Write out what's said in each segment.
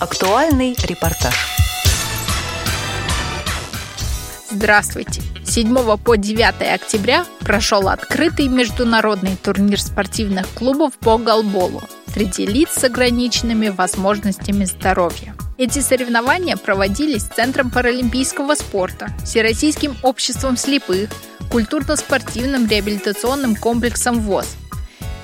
Актуальный репортаж. Здравствуйте! 7 по 9 октября прошел открытый международный турнир спортивных клубов по голболу среди лиц с ограниченными возможностями здоровья. Эти соревнования проводились Центром паралимпийского спорта, Всероссийским обществом слепых, культурно-спортивным реабилитационным комплексом ВОЗ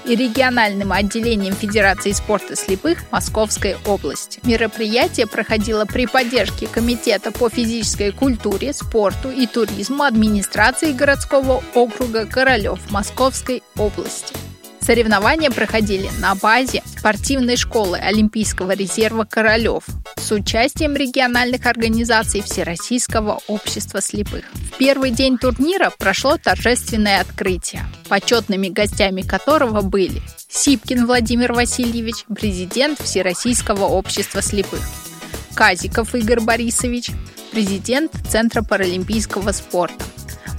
и региональным отделением Федерации спорта слепых Московской области. Мероприятие проходило при поддержке Комитета по физической культуре, спорту и туризму администрации городского округа Королев Московской области. Соревнования проходили на базе спортивной школы Олимпийского резерва «Королев» с участием региональных организаций Всероссийского общества слепых. В первый день турнира прошло торжественное открытие, почетными гостями которого были Сипкин Владимир Васильевич, президент Всероссийского общества слепых, Казиков Игорь Борисович, президент Центра паралимпийского спорта,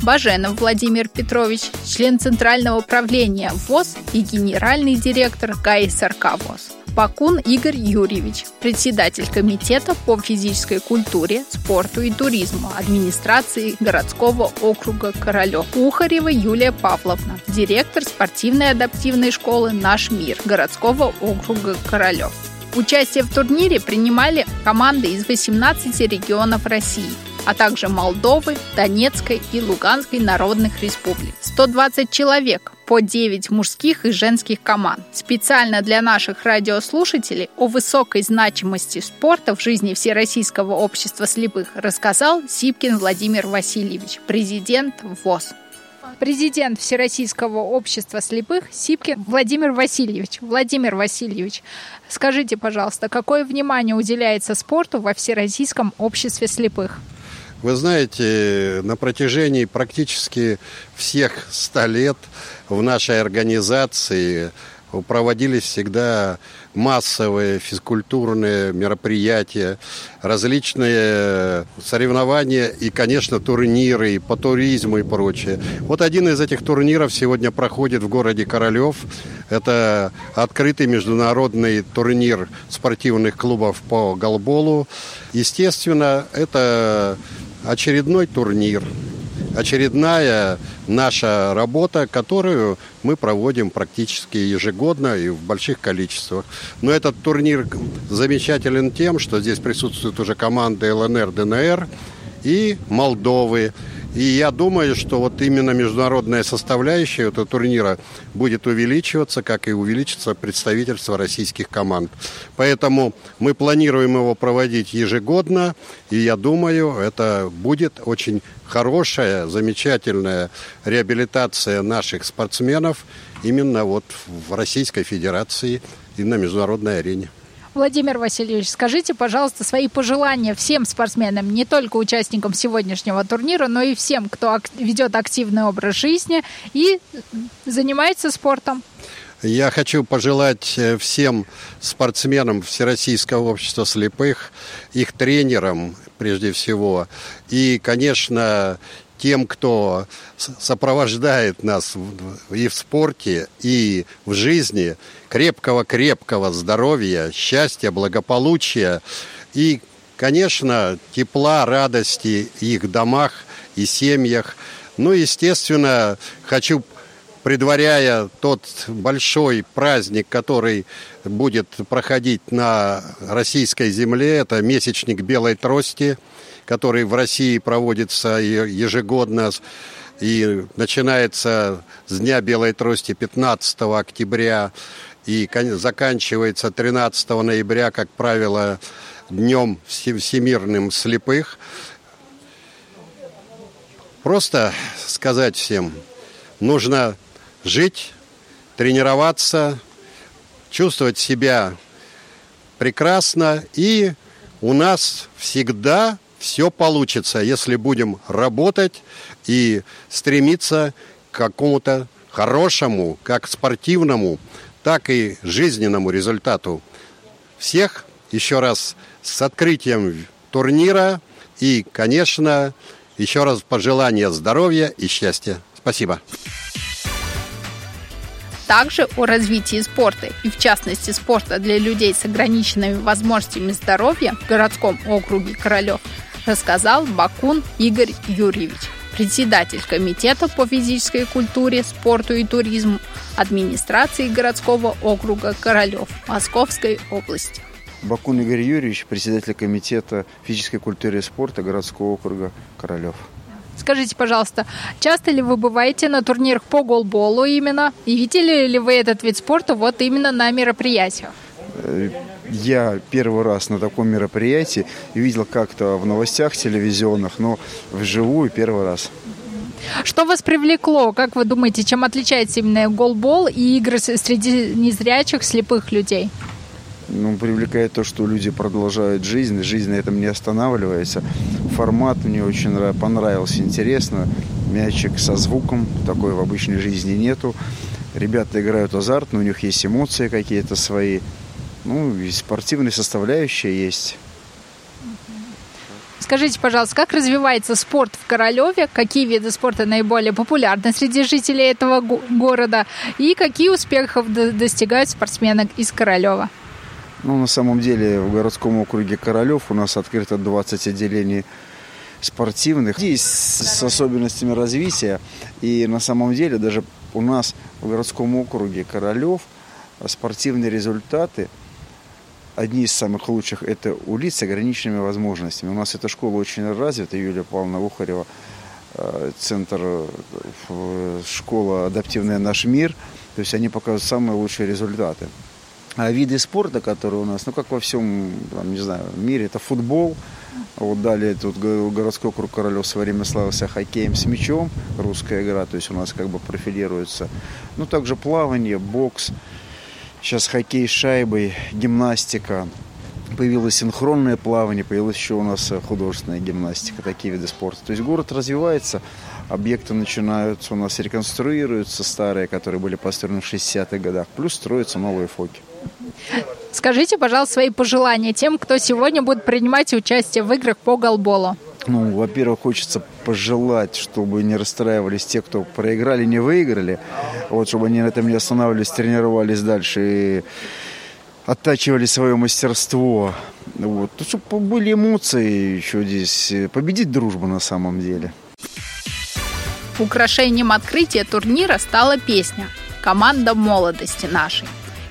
Баженов Владимир Петрович, член Центрального управления ВОЗ и генеральный директор ГАИСРК ВОЗ. Бакун Игорь Юрьевич, председатель Комитета по физической культуре, спорту и туризму администрации городского округа Королев. Ухарева Юлия Павловна, директор спортивной адаптивной школы «Наш мир» городского округа Королев. Участие в турнире принимали команды из 18 регионов России – а также Молдовы, Донецкой и Луганской народных республик. 120 человек, по 9 мужских и женских команд. Специально для наших радиослушателей о высокой значимости спорта в жизни Всероссийского общества слепых рассказал Сипкин Владимир Васильевич, президент ВОЗ. Президент Всероссийского общества слепых Сипкин Владимир Васильевич. Владимир Васильевич, скажите, пожалуйста, какое внимание уделяется спорту во Всероссийском обществе слепых? Вы знаете, на протяжении практически всех ста лет в нашей организации проводились всегда массовые физкультурные мероприятия, различные соревнования и, конечно, турниры и по туризму и прочее. Вот один из этих турниров сегодня проходит в городе Королев. Это открытый международный турнир спортивных клубов по голболу. Естественно, это очередной турнир, очередная наша работа, которую мы проводим практически ежегодно и в больших количествах. Но этот турнир замечателен тем, что здесь присутствуют уже команды ЛНР, ДНР и Молдовы. И я думаю, что вот именно международная составляющая этого турнира будет увеличиваться, как и увеличится представительство российских команд. Поэтому мы планируем его проводить ежегодно, и я думаю, это будет очень хорошая, замечательная реабилитация наших спортсменов именно вот в Российской Федерации и на международной арене. Владимир Васильевич, скажите, пожалуйста, свои пожелания всем спортсменам, не только участникам сегодняшнего турнира, но и всем, кто ак- ведет активный образ жизни и занимается спортом. Я хочу пожелать э, всем спортсменам Всероссийского общества слепых, их тренерам прежде всего, и, конечно, тем, кто сопровождает нас и в спорте, и в жизни, крепкого-крепкого здоровья, счастья, благополучия. И, конечно, тепла, радости их домах и семьях. Ну, естественно, хочу предваряя тот большой праздник, который будет проходить на российской земле, это месячник белой трости – который в России проводится ежегодно и начинается с Дня Белой Трости 15 октября и заканчивается 13 ноября, как правило, Днем Всемирным слепых. Просто сказать всем, нужно жить, тренироваться, чувствовать себя прекрасно, и у нас всегда все получится, если будем работать и стремиться к какому-то хорошему, как спортивному, так и жизненному результату. Всех еще раз с открытием турнира и, конечно, еще раз пожелания здоровья и счастья. Спасибо. Также о развитии спорта и в частности спорта для людей с ограниченными возможностями здоровья в городском округе Королев рассказал Бакун Игорь Юрьевич, председатель Комитета по физической культуре, спорту и туризму администрации городского округа Королев Московской области. Бакун Игорь Юрьевич, председатель Комитета физической культуры и спорта городского округа Королев. Скажите, пожалуйста, часто ли вы бываете на турнирах по голболу именно? И видели ли вы этот вид спорта вот именно на мероприятиях? Я первый раз на таком мероприятии видел как-то в новостях телевизионных, но вживую первый раз. Что вас привлекло? Как вы думаете, чем отличается именно голбол и игры среди незрячих, слепых людей? Ну, привлекает то, что люди продолжают жизнь, жизнь на этом не останавливается. Формат мне очень понравился, интересно. Мячик со звуком, такой в обычной жизни нету. Ребята играют азартно, у них есть эмоции какие-то свои. Ну, и спортивная составляющая есть. Скажите, пожалуйста, как развивается спорт в Королеве? Какие виды спорта наиболее популярны среди жителей этого города? И какие успехов достигают спортсмены из Королева? Ну, на самом деле, в городском округе Королев у нас открыто 20 отделений спортивных. Здесь с особенностями развития. И на самом деле даже у нас в городском округе Королев спортивные результаты – одни из самых лучших – это у с ограниченными возможностями. У нас эта школа очень развита, Юлия Павловна Ухарева, э, центр, э, школа «Адаптивная наш мир». То есть они показывают самые лучшие результаты. А виды спорта, которые у нас, ну как во всем, там, не знаю, мире, это футбол. Вот далее тут городской округ Королев в свое время славился хоккеем с мячом, русская игра, то есть у нас как бы профилируется. Ну также плавание, бокс. Сейчас хоккей с шайбой, гимнастика. Появилось синхронное плавание, появилась еще у нас художественная гимнастика, такие виды спорта. То есть город развивается, объекты начинаются у нас реконструируются, старые, которые были построены в 60-х годах, плюс строятся новые фоки. Скажите, пожалуйста, свои пожелания тем, кто сегодня будет принимать участие в играх по голболу. Ну, во-первых, хочется пожелать, чтобы не расстраивались те, кто проиграли, не выиграли. Вот, чтобы они на этом не останавливались, тренировались дальше и оттачивали свое мастерство. Вот. Ну, чтобы были эмоции еще здесь. Победить дружбу на самом деле. Украшением открытия турнира стала песня «Команда молодости нашей»,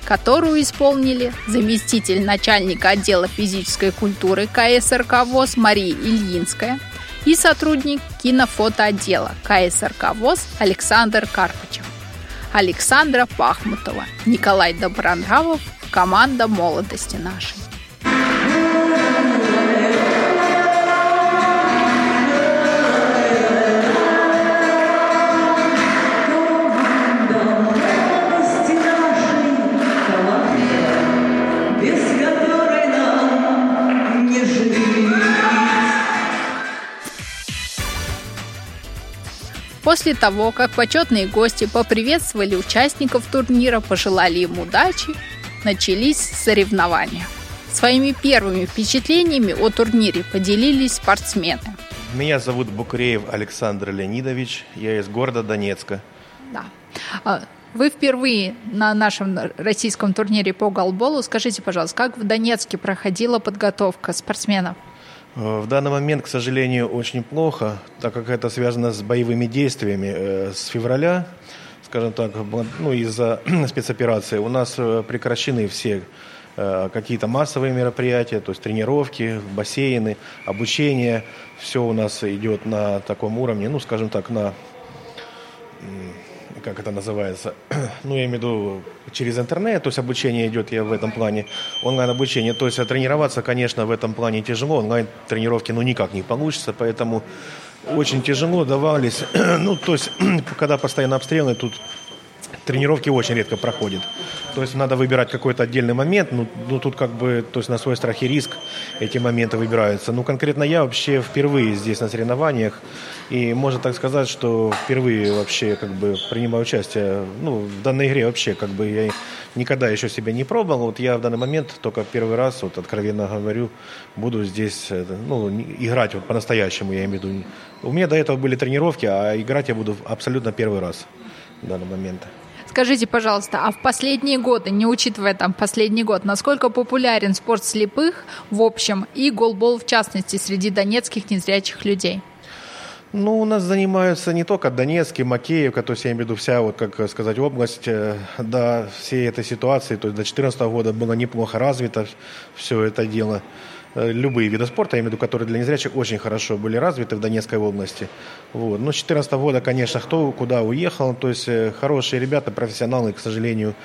которую исполнили заместитель начальника отдела физической культуры КСРК ВОЗ Мария Ильинская и сотрудник кинофотоотдела КСРК ВОЗ Александр Карпычев. Александра Пахмутова, Николай Добронравов, команда молодости нашей. После того, как почетные гости поприветствовали участников турнира, пожелали им удачи, начались соревнования. Своими первыми впечатлениями о турнире поделились спортсмены. Меня зовут Букреев Александр Леонидович, я из города Донецка. Да. А, вы впервые на нашем российском турнире по голболу. Скажите, пожалуйста, как в Донецке проходила подготовка спортсменов? Э, в данный момент, к сожалению, очень плохо, так как это связано с боевыми действиями э, с февраля, скажем так, ну, из-за спецоперации. У нас э, прекращены все какие-то массовые мероприятия, то есть тренировки, бассейны, обучение. Все у нас идет на таком уровне, ну, скажем так, на как это называется, ну, я имею в виду через интернет, то есть обучение идет я в этом плане, онлайн-обучение, то есть тренироваться, конечно, в этом плане тяжело, онлайн-тренировки, ну, никак не получится, поэтому очень тяжело давались, ну, то есть, когда постоянно обстрелы, тут тренировки очень редко проходят. То есть надо выбирать какой-то отдельный момент, ну, ну тут как бы, то есть на свой страх и риск эти моменты выбираются. Ну конкретно я вообще впервые здесь на соревнованиях, и можно так сказать, что впервые вообще как бы принимаю участие, ну в данной игре вообще как бы я никогда еще себя не пробовал, вот я в данный момент только первый раз, вот откровенно говорю, буду здесь, ну играть вот по-настоящему, я имею в виду. У меня до этого были тренировки, а играть я буду абсолютно первый раз в данный момент. Скажите, пожалуйста, а в последние годы, не учитывая там последний год, насколько популярен спорт слепых в общем и голбол в частности среди донецких незрячих людей? Ну, у нас занимаются не только Донецкий, Макеевка, то есть я имею в виду вся, вот, как сказать, область э, до всей этой ситуации, то есть до 2014 года было неплохо развито все это дело. Э, любые виды спорта, я имею в виду, которые для незрячих очень хорошо были развиты в Донецкой области. Вот. Но с 2014 года, конечно, кто куда уехал, то есть э, хорошие ребята, профессионалы, к сожалению,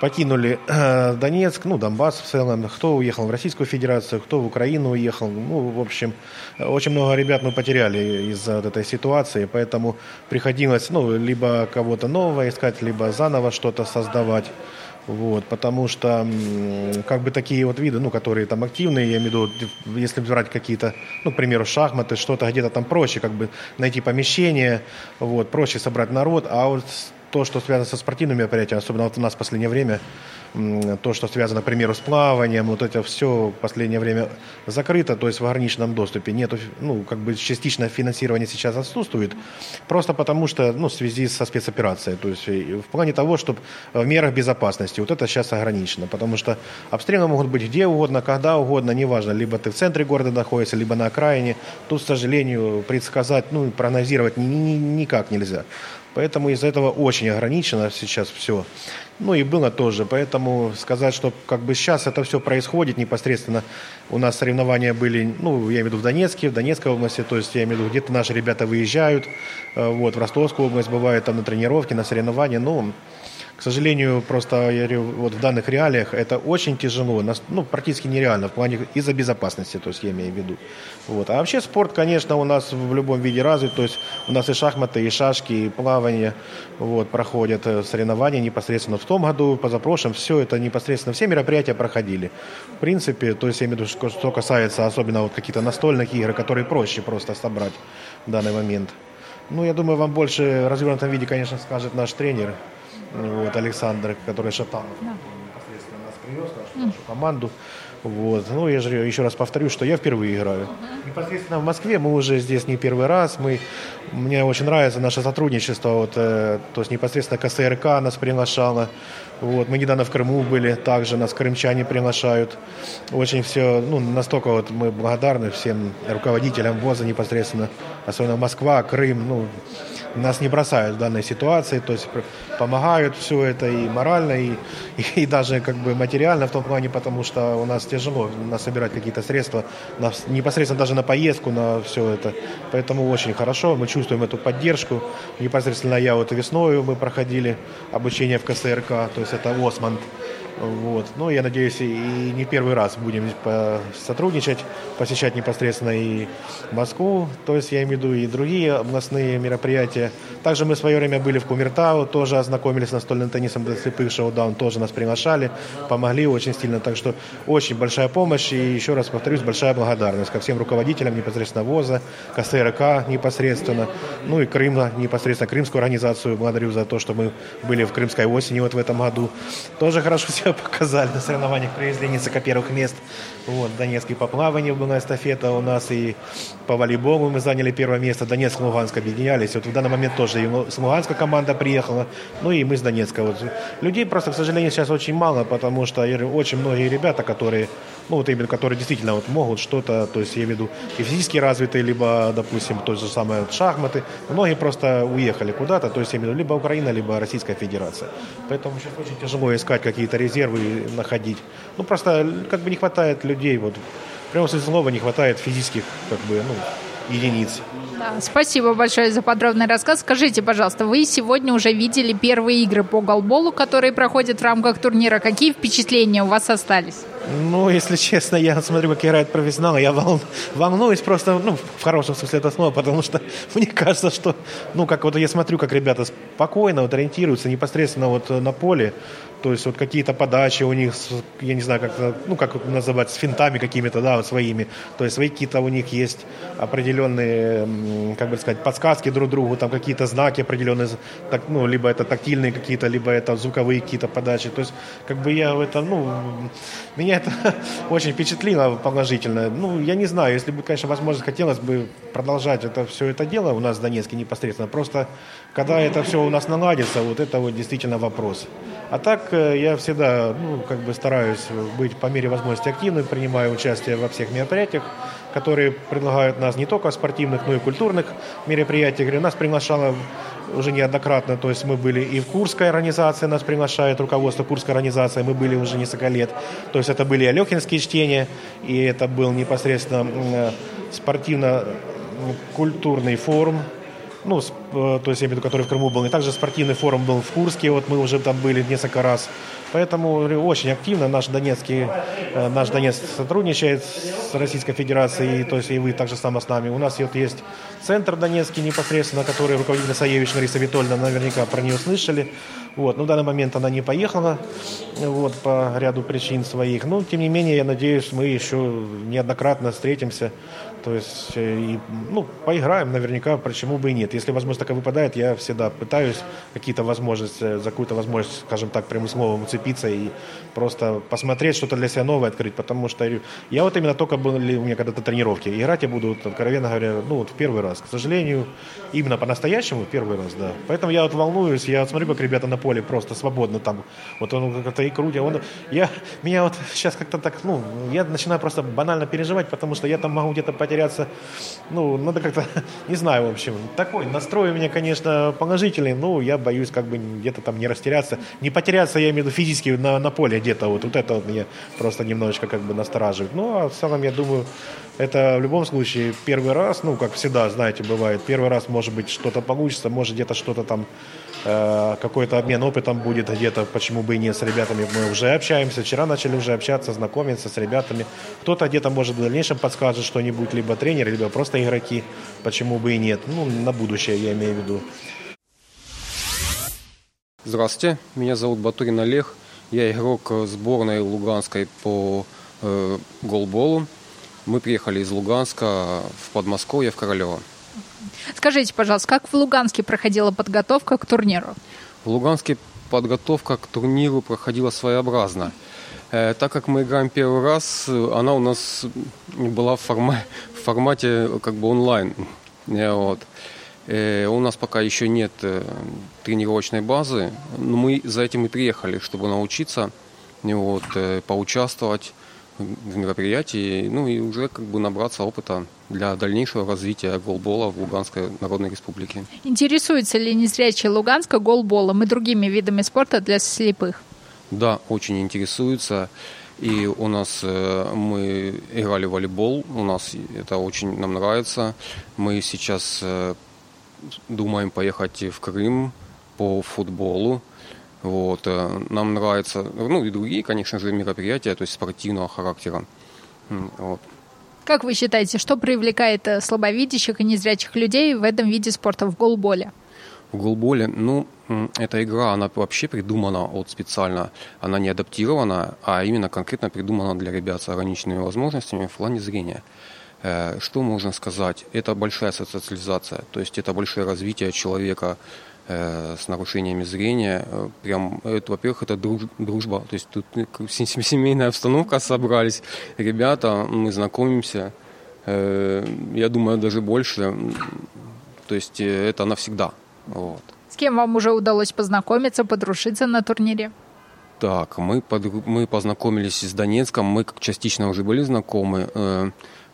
покинули э, Донецк, ну, Донбасс в целом, кто уехал в Российскую Федерацию, кто в Украину уехал. Ну, в общем, очень много ребят мы потеряли из-за этой ситуации, поэтому приходилось, ну, либо кого-то нового искать, либо заново что-то создавать. Вот, потому что как бы такие вот виды, ну, которые там активные, я имею в виду, если брать какие-то, ну, к примеру, шахматы, что-то где-то там проще, как бы найти помещение, вот, проще собрать народ, а вот то, что связано со спортивными мероприятиями, особенно вот у нас в последнее время, то, что связано, к примеру, с плаванием, вот это все в последнее время закрыто, то есть в ограниченном доступе. Нету, ну, как бы частичное финансирование сейчас отсутствует, просто потому что, ну, в связи со спецоперацией, то есть в плане того, чтобы в мерах безопасности, вот это сейчас ограничено, потому что обстрелы могут быть где угодно, когда угодно, неважно, либо ты в центре города находишься, либо на окраине, тут, к сожалению, предсказать, ну, прогнозировать ни, ни, никак нельзя. Поэтому из-за этого очень ограничено сейчас все. Ну и было тоже. Поэтому сказать, что как бы сейчас это все происходит непосредственно. У нас соревнования были, ну, я имею в виду в Донецке, в Донецкой области, то есть я имею в виду, где-то наши ребята выезжают, э, вот, в Ростовскую область бывают там на тренировки, на соревнования, ну, к сожалению, просто я говорю, вот в данных реалиях это очень тяжело, ну, практически нереально в плане из-за безопасности, то есть я имею в виду. Вот. А вообще спорт, конечно, у нас в любом виде развит, то есть у нас и шахматы, и шашки, и плавание вот, проходят э, соревнования непосредственно в том году, позапрошлом, все это непосредственно, все мероприятия проходили. В принципе, то есть я имею в виду, что касается особенно вот каких-то настольных игр, которые проще просто собрать в данный момент. Ну, я думаю, вам больше в развернутом виде, конечно, скажет наш тренер, вот, Александр, который Шатанов да. непосредственно нас привез, нашу, нашу команду. Вот. Ну, я же еще раз повторю, что я впервые играю. Uh-huh. Непосредственно в Москве мы уже здесь не первый раз. Мы, мне очень нравится наше сотрудничество. Вот, э, то есть непосредственно КСРК нас приглашала. Вот. Мы недавно в Крыму были, также нас крымчане приглашают. Очень все, ну, настолько вот мы благодарны всем руководителям ВОЗа непосредственно, особенно Москва, Крым, ну, нас не бросают в данной ситуации, то есть помогают все это и морально, и, и, и даже как бы материально в том плане, потому что у нас тяжело насобирать какие-то средства, на, непосредственно даже на поездку, на все это. Поэтому очень хорошо, мы чувствуем эту поддержку. Непосредственно я вот весной мы проходили обучение в КСРК, то есть это Осман. Вот. Ну, я надеюсь, и не первый раз будем сотрудничать, посещать непосредственно и Москву, то есть я имею в виду и другие областные мероприятия. Также мы в свое время были в Кумертау, тоже ознакомились с настольным теннисом слепых, шоу-даун тоже нас приглашали, помогли очень сильно. Так что очень большая помощь и еще раз повторюсь, большая благодарность ко всем руководителям непосредственно ВОЗа, КСРК непосредственно, ну и Крыма непосредственно, Крымскую организацию благодарю за то, что мы были в Крымской осени вот в этом году. Тоже хорошо себя показали на соревнованиях, привезли несколько первых мест. Вот, Донецкий по плаванию была эстафета у нас, и по волейболу мы заняли первое место. Донецк и Луганск объединялись. Вот в данный момент тоже и с Луганска команда приехала, ну и мы с Донецка. Вот. Людей просто, к сожалению, сейчас очень мало, потому что очень многие ребята, которые ну, вот именно, которые действительно вот могут что-то, то есть я имею в виду и физически развитые, либо, допустим, то же самое вот, шахматы, многие просто уехали куда-то, то есть я имею в виду либо Украина, либо Российская Федерация. Поэтому сейчас очень тяжело искать какие-то резервы находить. Ну, просто как бы не хватает людей, вот, прямо слова не хватает физических, как бы, ну, единиц. Да, спасибо большое за подробный рассказ. Скажите, пожалуйста, вы сегодня уже видели первые игры по голболу, которые проходят в рамках турнира. Какие впечатления у вас остались? Ну, если честно, я смотрю, как играют профессионалы, я вол... волнуюсь просто, ну, в хорошем смысле этого слова, потому что мне кажется, что, ну, как вот я смотрю, как ребята спокойно вот ориентируются непосредственно вот на поле, То есть вот какие-то подачи у них, я не знаю, как, ну, как называть, с финтами какими-то, да, вот своими. То есть свои какие-то у них есть определенные, как бы сказать, подсказки друг другу, там какие-то знаки определенные, так, ну, либо это тактильные какие-то, либо это звуковые какие-то подачи. То есть как бы я это, ну, меня это очень впечатлило положительно. Ну, я не знаю, если бы, конечно, возможность хотелось бы продолжать это все это дело у нас в Донецке непосредственно. Просто когда это все у нас наладится, вот это вот действительно вопрос. А так э, я всегда, ну, как бы стараюсь быть по мере возможности активным, принимаю участие во всех мероприятиях, которые предлагают нас не только спортивных, но и культурных мероприятиях. Нас приглашало уже неоднократно, то есть мы были и в Курской организации, нас приглашает руководство Курской организации, мы были уже несколько лет. То есть это были Алехинские чтения, и это был непосредственно э, спортивно-культурный форум, ну, э, то есть я имею в виду, который в Крыму был, и также спортивный форум был в Курске, вот мы уже там были несколько раз. Поэтому очень активно наш Донецкий, э, наш Донец сотрудничает с Российской Федерацией, то есть и вы также само с нами. У нас вот есть центр Донецкий непосредственно, который руководитель Саевич Лариса Витольевна, наверняка про нее слышали. Вот. Но в данный момент она не поехала вот, по ряду причин своих. Но, тем не менее, я надеюсь, мы еще неоднократно встретимся то есть, э, и, ну, поиграем наверняка, почему бы и нет. Если возможность такая выпадает, я всегда пытаюсь какие-то возможности, за какую-то возможность, скажем так, прямым словом уцепиться и просто посмотреть, что-то для себя новое открыть. Потому что я вот именно только были у меня когда-то тренировки. Играть я буду, откровенно говоря, ну, вот в первый раз. К сожалению, именно по-настоящему первый раз, да. Поэтому я вот волнуюсь, я вот смотрю, как ребята на поле просто свободно там. Вот он как-то и крутит. Он, я, меня вот сейчас как-то так, ну, я начинаю просто банально переживать, потому что я там могу где-то потерять потеряться. Ну, надо как-то, не знаю, в общем. Такой настрой у меня, конечно, положительный, но я боюсь как бы где-то там не растеряться. Не потеряться, я имею в виду физически на, на поле где-то. Вот, вот это вот меня просто немножечко как бы настораживает. Ну, а в целом, я думаю, это в любом случае первый раз, ну, как всегда, знаете, бывает. Первый раз, может быть, что-то получится, может где-то что-то там какой-то обмен опытом будет где-то, почему бы и нет, с ребятами мы уже общаемся. Вчера начали уже общаться, знакомиться с ребятами. Кто-то где-то, может, в дальнейшем подскажет что-нибудь, либо тренер, либо просто игроки, почему бы и нет. Ну, на будущее я имею в виду. Здравствуйте, меня зовут Батурин Олег. Я игрок сборной Луганской по э, голболу. Мы приехали из Луганска в Подмосковье, в Королево. Скажите, пожалуйста, как в Луганске проходила подготовка к турниру? В Луганске подготовка к турниру проходила своеобразно. Э, так как мы играем первый раз, она у нас была в, форма, в формате как бы онлайн. Э, вот. Э, у нас пока еще нет тренировочной базы, но мы за этим и приехали, чтобы научиться, вот, поучаствовать в мероприятии, ну и уже как бы набраться опыта для дальнейшего развития голбола в Луганской Народной Республике. Интересуется ли незрячий Луганска голболом и другими видами спорта для слепых? Да, очень интересуется. И у нас э, мы играли в волейбол, у нас это очень нам нравится. Мы сейчас э, думаем поехать в Крым по футболу. Вот. Э, нам нравятся, ну и другие, конечно же, мероприятия, то есть спортивного характера. Вот. Как вы считаете, что привлекает э, слабовидящих и незрячих людей в этом виде спорта, в голболе? В голболе, ну, эта игра, она вообще придумана вот специально, она не адаптирована, а именно конкретно придумана для ребят с ограниченными возможностями в плане зрения. Э, что можно сказать? Это большая социализация, то есть это большое развитие человека с нарушениями зрения. Э, прям, это, во-первых, это друж, дружба. То есть тут семейная обстановка собрались. Ребята, мы знакомимся. Э, я думаю, даже больше. То есть это навсегда. Вот. С кем вам уже удалось познакомиться, подружиться на турнире? Так, мы, под, мы познакомились с Донецком, мы частично уже были знакомы.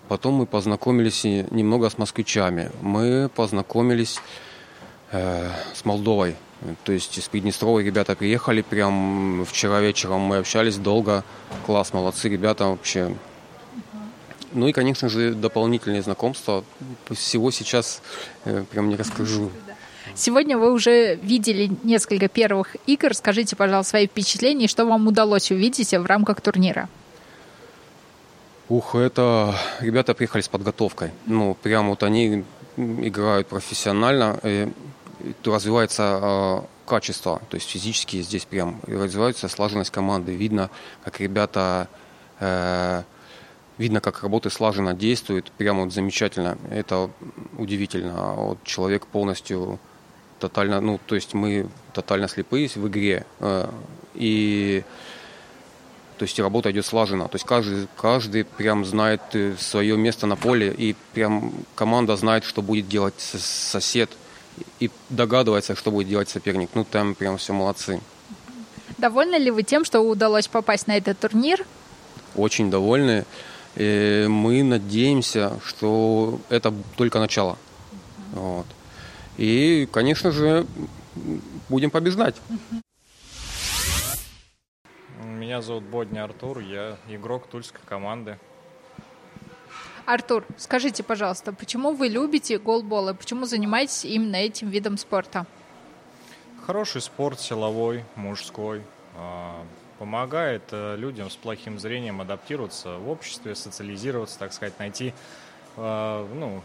Потом мы познакомились немного с москвичами. Мы познакомились Э, с Молдовой. То есть из Приднестровой ребята приехали прям вчера вечером, мы общались долго. Класс, молодцы ребята вообще. Ну и, конечно же, дополнительные знакомства. Всего сейчас э, прям не расскажу. Сегодня вы уже видели несколько первых игр. Скажите, пожалуйста, свои впечатления, что вам удалось увидеть в рамках турнира? Ух, это ребята приехали с подготовкой. Ну, прям вот они играют профессионально развивается качества, то есть физически здесь прям развивается слаженность команды. Видно, как ребята, э, видно, как работы слаженно действуют, прямо вот замечательно. Это удивительно. Вот человек полностью тотально, ну, то есть мы тотально слепые в игре. Э, и то есть работа идет слаженно. То есть каждый, каждый прям знает э, свое место на поле, и прям команда знает, что будет делать сосед, и догадывается, что будет делать соперник. Ну, там прям все молодцы. Довольны ли вы тем, что удалось попасть на этот турнир? Очень довольны. И мы надеемся, что это только начало. Вот. И, конечно же, будем побеждать. Меня зовут Бодня Артур, я игрок тульской команды. Артур, скажите, пожалуйста, почему вы любите голбол и почему занимаетесь именно этим видом спорта? Хороший спорт, силовой, мужской. А, помогает э, людям с плохим зрением адаптироваться в обществе, социализироваться, так сказать, найти а, ну,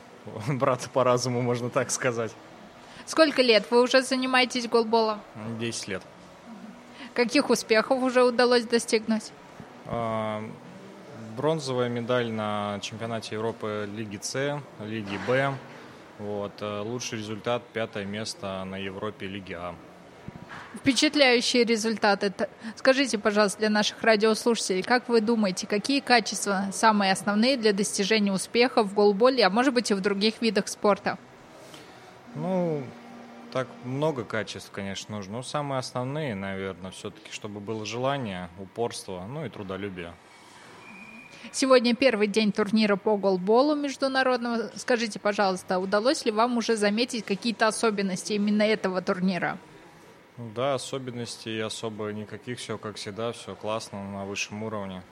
брата по разуму, можно так сказать. Сколько лет вы уже занимаетесь голболом? Десять лет. Каких успехов уже удалось достигнуть? А, бронзовая медаль на чемпионате Европы Лиги С, Лиги Б. Вот. Э, лучший результат – пятое место на Европе Лиги А. Впечатляющие результаты. Скажите, пожалуйста, для наших радиослушателей, как вы думаете, какие качества самые основные для достижения успеха в голболе, а может быть и в других видах спорта? Ну, так много качеств, конечно, нужно. Но самые основные, наверное, все-таки, чтобы было желание, упорство, ну и трудолюбие. Сегодня первый день турнира по голболу международного. Скажите, пожалуйста, удалось ли вам уже заметить какие-то особенности именно этого турнира? Ну да, особенностей особо никаких, все как всегда, все классно, на высшем уровне.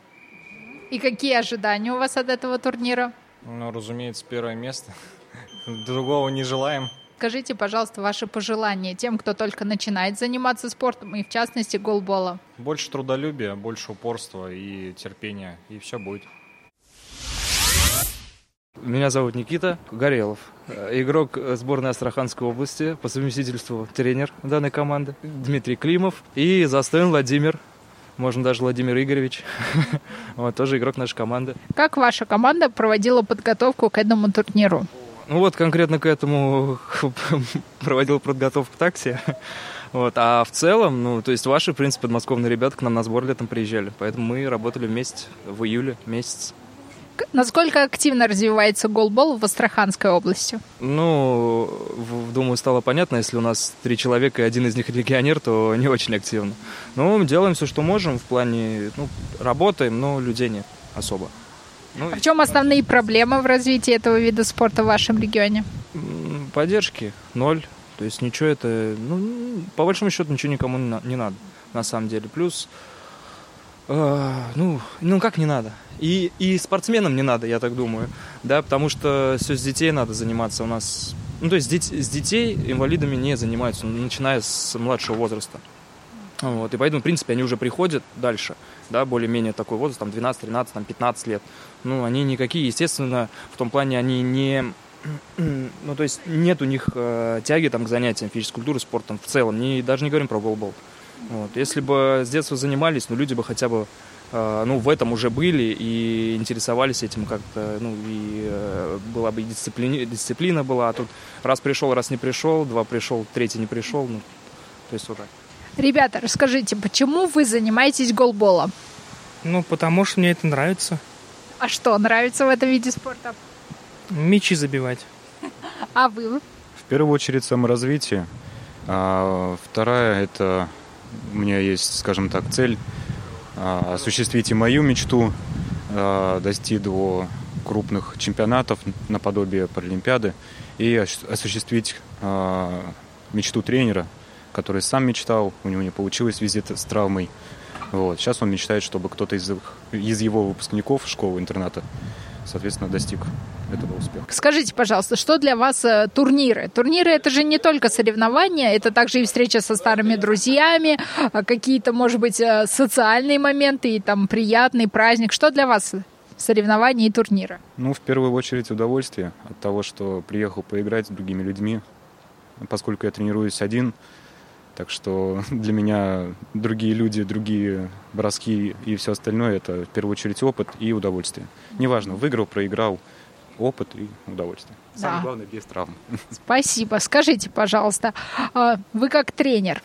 И какие ожидания у вас от этого турнира? Ну, разумеется, первое место. Другого не желаем. Скажите, пожалуйста, ваши пожелания тем, кто только начинает заниматься спортом, и в частности голбола. Больше трудолюбия, больше упорства и терпения, и все будет. Меня зовут Никита Горелов, игрок сборной Астраханской области, по совместительству тренер данной команды, Дмитрий Климов и Застоин Владимир, можно даже Владимир Игоревич, вот, тоже игрок нашей команды. Как ваша команда проводила подготовку к этому турниру? Ну вот конкретно к этому проводил подготовку такси. Вот. А в целом, ну, то есть ваши, в принципе, подмосковные ребята к нам на сбор летом приезжали. Поэтому мы работали вместе в июле месяц. Насколько активно развивается голбол в Астраханской области? Ну, думаю, стало понятно, если у нас три человека и один из них легионер, то не очень активно. Но мы делаем все, что можем в плане, ну, работаем, но людей нет особо. Ну, а в чем основные проблемы в развитии этого вида спорта в вашем регионе? Поддержки ноль. То есть ничего это, ну, по большому счету ничего никому не надо, на самом деле. Плюс, э, ну, ну как не надо? И, и спортсменам не надо, я так думаю, да, потому что все с детей надо заниматься у нас. Ну, то есть с детей инвалидами не занимаются, начиная с младшего возраста. Вот, и поэтому, в принципе, они уже приходят дальше, да, более-менее такой возраст, там 12, 13, там 15 лет. Ну, они никакие, естественно, в том плане они не ну, то есть нет у них э, тяги там, к занятиям физической культуры, спортом в целом. Не, даже не говорим про голбол. Вот. Если бы с детства занимались, ну, люди бы хотя бы э, ну, в этом уже были и интересовались этим как-то, ну, и э, была бы и дисциплина, дисциплина была, а тут раз пришел, раз не пришел, два пришел, третий не пришел, ну, то есть вот так. Ребята, расскажите, почему вы занимаетесь голболом? Ну, потому что мне это нравится. А что нравится в этом виде спорта? Мечи забивать. А вы? В первую очередь саморазвитие. А вторая – это у меня есть, скажем так, цель а, осуществить и мою мечту, а, дойти до крупных чемпионатов наподобие Паралимпиады и осуществить а, мечту тренера – который сам мечтал, у него не получилось визит с травмой. Вот. Сейчас он мечтает, чтобы кто-то из, из его выпускников школы-интерната, соответственно, достиг этого успеха. Скажите, пожалуйста, что для вас э, турниры? Турниры это же не только соревнования, это также и встреча со старыми друзьями, а какие-то, может быть, э, социальные моменты и там приятный праздник. Что для вас соревнования и турниры? Ну, в первую очередь удовольствие от того, что приехал поиграть с другими людьми. Поскольку я тренируюсь один, Так что для меня другие люди, другие броски и все остальное это в первую очередь опыт и удовольствие. Неважно, выиграл, проиграл, опыт и удовольствие. Самое Да. главное без травм. Спасибо. Скажите, пожалуйста, а, вы как тренер,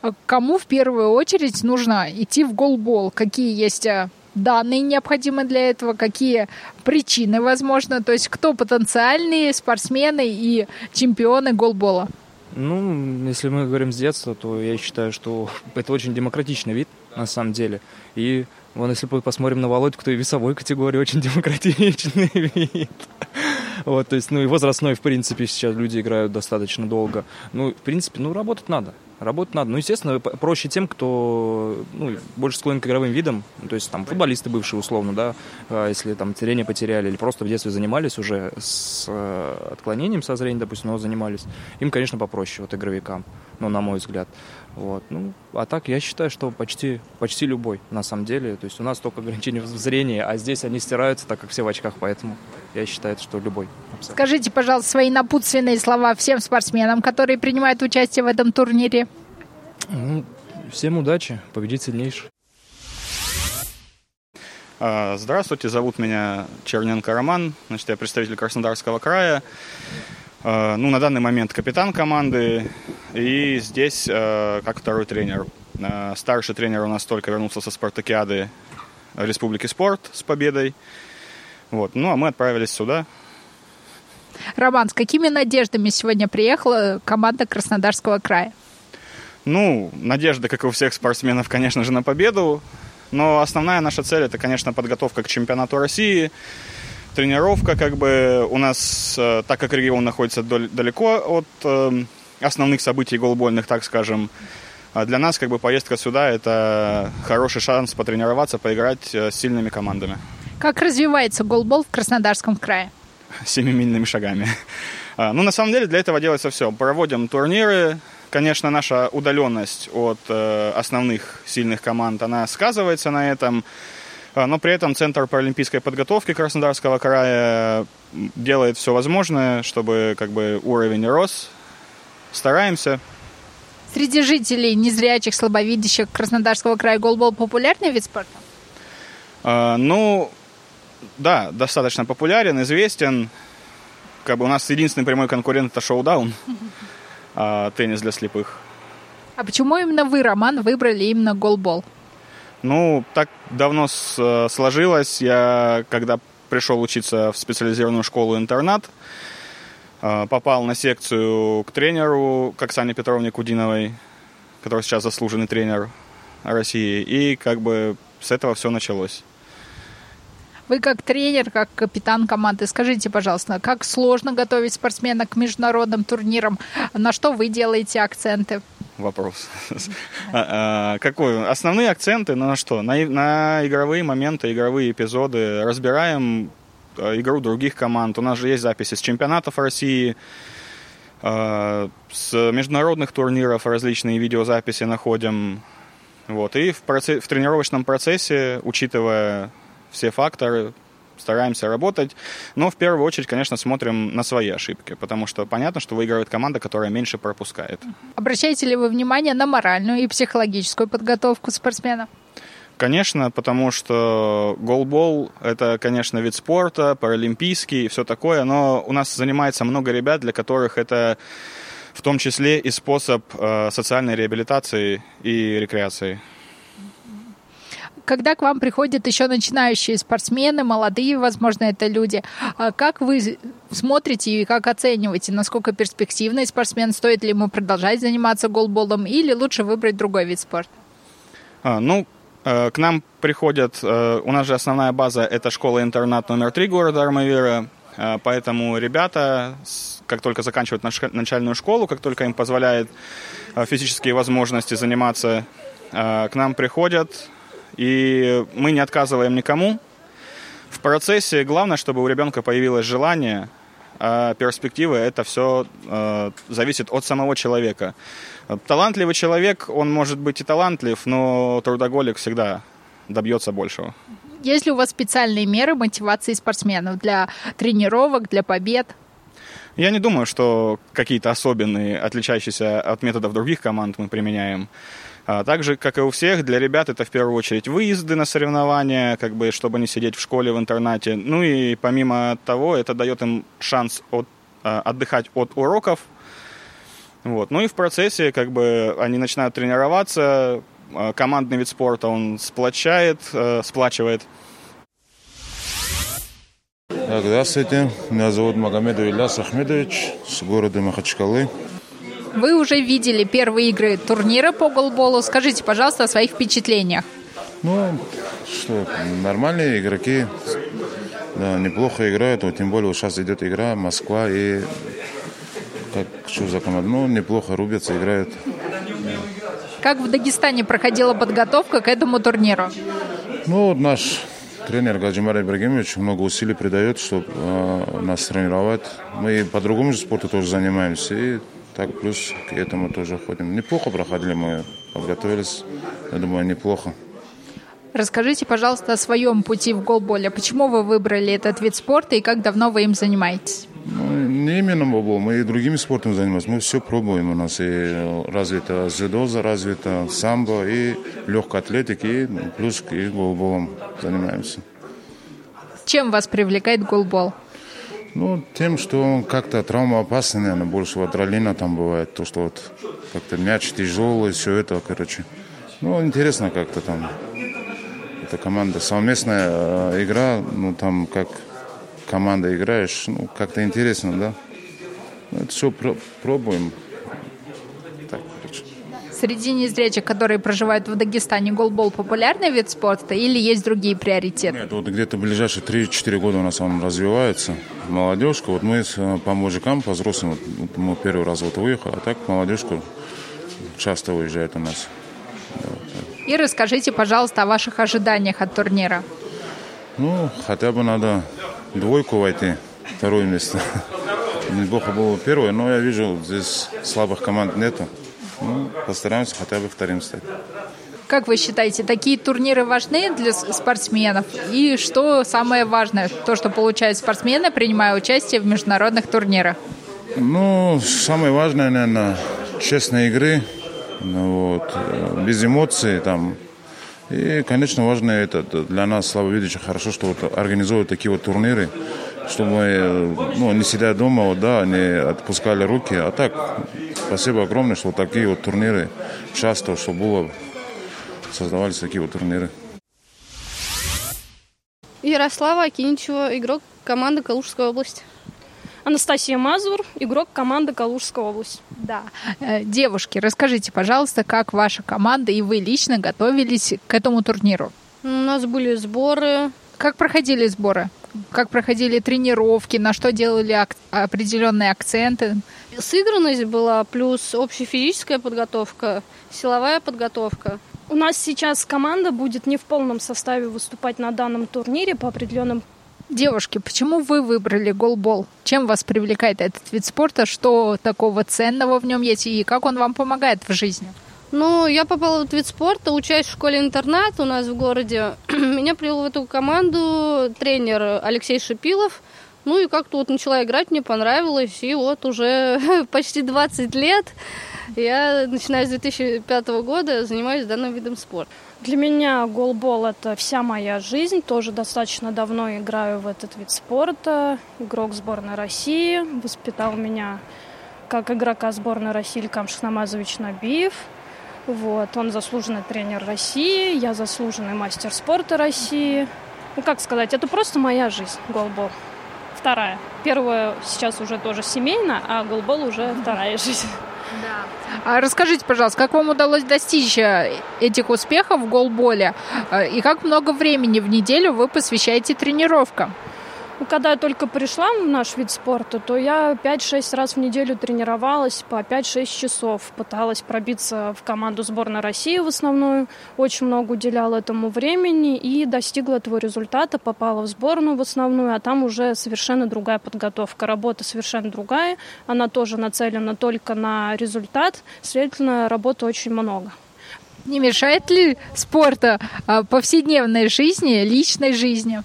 а кому в первую очередь нужно идти в голбол? Какие есть а, данные необходимы для этого? Какие причины, возможно? То есть кто потенциальные спортсмены и чемпионы голбола? Ну, если мы говорим с детства, то я считаю, что это очень демократичный вид, на самом деле. И вон, если мы посмотрим на Володьку, то и весовой категории очень демократичный вид. Вот, то есть, ну и возрастной, в принципе, сейчас люди играют достаточно долго. Ну, в принципе, ну, работать надо. Работать надо. Ну, естественно, проще тем, кто ну, больше склонен к игровым видам. Ну, то есть, там, футболисты бывшие, условно, да, а если там зрение потеряли или просто в детстве занимались уже с э, отклонением со зрения, допустим, но занимались, им, конечно, попроще, вот, игровикам, ну, на мой взгляд. Вот. Ну, а так я считаю, что почти, почти любой, на самом деле. То есть у нас только ограничения в зрении, а здесь они стираются, так как все в очках, поэтому я считаю, что любой. абсолютно. Скажите, пожалуйста, свои напутственные слова всем спортсменам, которые принимают участие в этом турнире. Ну, всем удачи, победить сильнейший. А, Здравствуйте, зовут меня Черненко Роман, значит, я представитель Краснодарского края. А, Ну, на данный момент капитан команды и здесь а, как второй тренер. Старший тренер у нас только вернулся со спартакиады Республики Спорт с победой. Вот. Ну, а мы отправились сюда. Роман, с какими надеждами сегодня приехала команда Краснодарского края? Ну, надежда, как и у всех спортсменов, конечно же, на победу. Но основная наша цель это, конечно, подготовка к чемпионату России, тренировка, как бы у нас, э, так как регион находится далеко от э, основных событий голбольных, так скажем, а для нас как бы поездка сюда это хороший шанс потренироваться, поиграть э, с сильными командами Как развивается голбол в Краснодарском крае? семимильными шагами. А, Ну, на самом деле, для этого делается все. Проводим турниры. Конечно, наша удаленность от э, основных сильных команд, она сказывается на этом. А, Но при этом Центр паралимпийской подготовки Краснодарского края делает все возможное, чтобы как бы уровень рос. Стараемся. Среди жителей незрячих, слабовидящих Краснодарского края голбол популярный вид спорта? А, Ну, да, достаточно популярен, известен. Как бы у нас единственный прямой конкурент это шоу-даун, а, теннис для слепых. А почему именно вы, Роман, выбрали именно голбол? Ну, так давно э, сложилось. Я, когда пришел учиться в специализированную школу-интернат, э, попал на секцию к тренеру, к Оксане Петровне Кудиновой, который сейчас заслуженный тренер России. И как бы с этого все началось. Вы как тренер, как капитан команды, скажите, пожалуйста, как сложно готовить спортсмена к международным турнирам? На что вы делаете акценты? Вопрос. А, а, Какой? Основные акценты на что? На, на игровые моменты, игровые эпизоды. Разбираем э, игру других команд. У нас же есть записи с чемпионатов России, э, с международных турниров различные видеозаписи находим. Вот. И в, проце- в тренировочном процессе, учитывая все факторы, стараемся работать. Но в первую очередь, конечно, смотрим на свои ошибки, потому что понятно, что выигрывает команда, которая меньше пропускает. Обращаете ли вы внимание на моральную и психологическую подготовку спортсмена? Конечно, потому что голбол – это, конечно, вид спорта, паралимпийский и все такое, но у нас занимается много ребят, для которых это в том числе и способ э, социальной реабилитации и рекреации. Когда к вам приходят еще начинающие спортсмены, молодые, возможно, это люди, а как вы смотрите и как оцениваете, насколько перспективный спортсмен, стоит ли ему продолжать заниматься голболом или лучше выбрать другой вид спорта? А, ну, э, к нам приходят, э, у нас же основная база – это школа-интернат номер три города Армавира, э, поэтому ребята, как только заканчивают начальную школу, как только им позволяет э, физические возможности заниматься, к нам приходят, и мы не отказываем никому. В процессе главное, чтобы у ребенка появилось желание, а перспективы это все зависит от самого человека. Талантливый человек, он может быть и талантлив, но трудоголик всегда добьется большего. Есть ли у вас специальные меры мотивации спортсменов для тренировок, для побед? Я не думаю, что какие-то особенные, отличающиеся от методов других команд мы применяем. А также, как и у всех, для ребят это в первую очередь выезды на соревнования, как бы, чтобы не сидеть в школе, в интернате. Ну и помимо того, это дает им шанс от, а, отдыхать от уроков. Вот. Ну и в процессе как бы они начинают тренироваться, а, командный вид спорта он сплочает, э, сплачивает. Здравствуйте, меня зовут Магомедов Ильяс Ахмедович с города Махачкалы. Вы уже видели первые игры турнира по голболу. Скажите, пожалуйста, о своих впечатлениях. Ну, что, нормальные игроки, да, неплохо играют, вот тем более вот сейчас идет игра Москва и как что за команда, ну, неплохо рубятся, играют. Как в Дагестане проходила подготовка к этому турниру? Ну, вот наш тренер Гаджимар Ибрагимович много усилий придает, чтобы э, нас тренировать. Мы по другому же спорту тоже занимаемся. И так плюс к этому тоже ходим. Неплохо проходили мы, подготовились. Я думаю, неплохо. Расскажите, пожалуйста, о своем пути в голболе. Почему вы выбрали этот вид спорта и как давно вы им занимаетесь? Ну, не именно голбол, мы и другими спортами занимаемся. Мы все пробуем. У нас и развито дзюдо, развито самбо, и легкая атлетика, и плюс и голболом занимаемся. Чем вас привлекает голбол? Ну, тем, что как-то травмоопасный, наверное, больше вот адреналина там бывает. То, что вот как-то мяч тяжелый, все это, короче. Ну, интересно как-то там. Это команда, совместная э, игра, ну, там как команда играешь, ну, как-то интересно, да. Ну, это все про пробуем. Среди незрячих, которые проживают в Дагестане, голбол популярный вид спорта или есть другие приоритеты? Нет, вот где-то ближайшие 3-4 года у нас он развивается. Молодежка, вот мы по мужикам, по взрослым, вот мы первый раз вот выехали, а так молодежка часто уезжает у нас. И расскажите, пожалуйста, о ваших ожиданиях от турнира. Ну, хотя бы надо двойку войти, второе место. Неплохо было первое, но я вижу, здесь слабых команд нету. Ну, постараемся хотя бы вторым стать. Как вы считаете, такие турниры важны для спортсменов? И что самое важное, то, что получают спортсмены, принимая участие в международных турнирах? Ну, самое важное, наверное, честные игры, ну, вот, э, без эмоций там. И, конечно, важно это для нас, слабовидящих, хорошо, что вот организуют такие вот турниры, чтобы мы, э, ну, не сидя дома, вот, да, не отпускали руки. А так, спасибо огромное, что такие вот турниры часто, чтобы было, создавались такие вот турниры. Ярослава Акиничева, игрок команды Калужской области. Анастасия Мазур, игрок команды Калужская область. Да. Э, девушки, расскажите, пожалуйста, как ваша команда и вы лично готовились к этому турниру? У нас были сборы. Как проходили сборы? Как проходили тренировки? На что делали ак- определенные акценты? Сыгранность была, плюс общая физическая подготовка, силовая подготовка. У нас сейчас команда будет не в полном составе выступать на данном турнире по определенным Девушки, почему вы выбрали голбол? Чем вас привлекает этот вид спорта? Что такого ценного в нем есть и как он вам помогает в жизни? Ну, я попала в этот вид спорта, учась в школе-интернат у нас в городе. Меня привел в эту команду тренер Алексей Шипилов. Ну и как-то вот начала играть, мне понравилось. И вот уже почти 20 лет я, начиная с 2005 года, занимаюсь данным видом спорта. Для меня голбол – это вся моя жизнь. Тоже достаточно давно играю в этот вид спорта. Игрок сборной России. Воспитал меня как игрока сборной России Илькам Шахнамазович Набиев. Вот. Он заслуженный тренер России, я заслуженный мастер спорта России. Ну, как сказать, это просто моя жизнь, голбол. Вторая. Первая сейчас уже тоже семейная, а голбол уже вторая жизнь. Да. А расскажите, пожалуйста, как вам удалось достичь э, этих успехов в голболе э, и как много времени в неделю вы посвящаете тренировкам? Ну, когда я только пришла в наш вид спорта, то я 5-6 раз в неделю тренировалась по 5-6 часов. Пыталась пробиться в команду сборной России в основную. Очень много уделяла этому времени и достигла этого результата. Попала в сборную в основную, а там уже совершенно другая подготовка. Работа совершенно другая. Она тоже нацелена только на результат. Следовательно, работы очень много. Не мешает ли спорта а, повседневной жизни, личной жизни?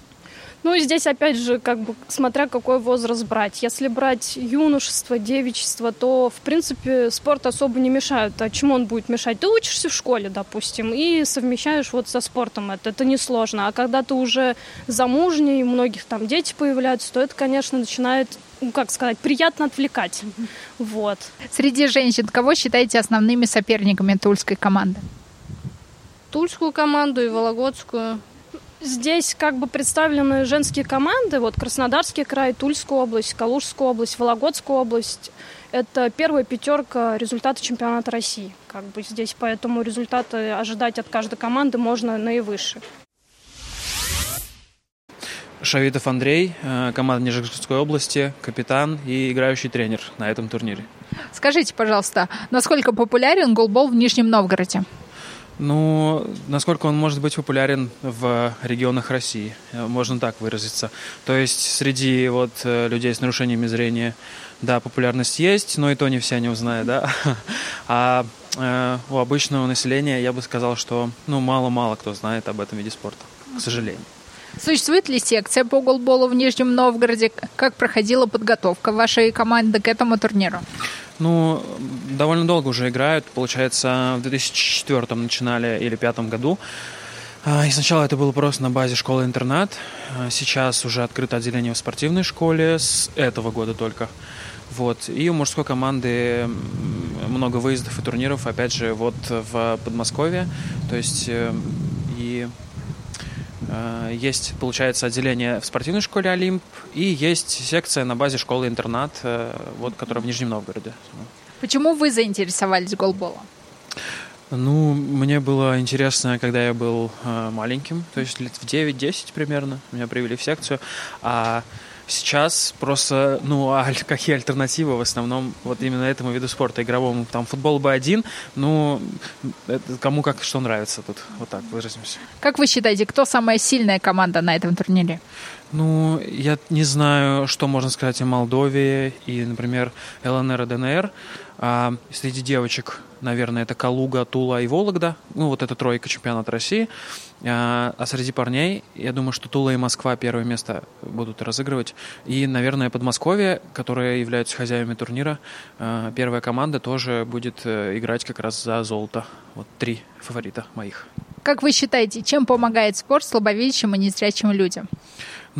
Ну и здесь опять же, как бы, смотря какой возраст брать. Если брать юношество, девичество, то, в принципе, спорт особо не мешает. А чему он будет мешать? Ты учишься в школе, допустим, и совмещаешь вот со спортом это. Это несложно. А когда ты уже замужний, у многих там дети появляются, то это, конечно, начинает ну, как сказать, приятно отвлекать. Вот. Среди женщин кого считаете основными соперниками тульской команды? Тульскую команду и Вологодскую. Здесь как бы представлены женские команды, вот Краснодарский край, Тульская область, Калужская область, Вологодская область. Это первая пятерка результата чемпионата России. Как бы здесь поэтому результаты ожидать от каждой команды можно наивыше. Шавитов Андрей, э, команда Нижегородской области, капитан и играющий тренер на этом турнире. Скажите, пожалуйста, насколько популярен голбол в Нижнем Новгороде? Ну, насколько он может быть популярен в регионах России, э, можно так выразиться. То есть среди вот э, людей с нарушениями зрения, да, популярность есть, но и то не все о нем знают, да. А э, у обычного населения я бы сказал, что ну мало-мало кто знает об этом виде спорта, к сожалению. Существует ли секция по голболу в Нижнем Новгороде? Как проходила подготовка вашей команды к этому турниру? Ну, довольно долго уже играют. Получается, в 2004 начинали или 2005 году. А, и сначала это было просто на базе школы-интернат. А, сейчас уже открыто отделение в спортивной школе с этого года только. Вот. И у мужской команды много выездов и турниров, опять же, вот в Подмосковье. То есть э, есть, получается, отделение в спортивной школе «Олимп» и есть секция на базе школы-интернат, э, вот, которая в Нижнем Новгороде. Почему вы заинтересовались голболом? Ну, мне было интересно, когда я был э, маленьким, то есть лет в 9-10 примерно, меня привели в секцию, а сейчас просто, ну, а какие альтернативы в основном вот именно этому виду спорта игровому? Там футбол бы один, ну, кому как что нравится тут, вот так выразимся. Как вы считаете, кто самая сильная команда на этом турнире? Ну, я не знаю, что можно сказать о Молдове и, например, ЛНР и ДНР. А среди девочек, наверное, это Калуга, Тула и Вологда. Ну, вот это тройка чемпионата России. А, а среди парней, я думаю, что Тула и Москва первое место будут разыгрывать. И, наверное, Подмосковье, которые являются хозяевами турнира, а, первая команда тоже будет э, играть как раз за золото. Вот три фаворита моих. Как вы считаете, чем помогает спорт слабовидящим и незрячим людям?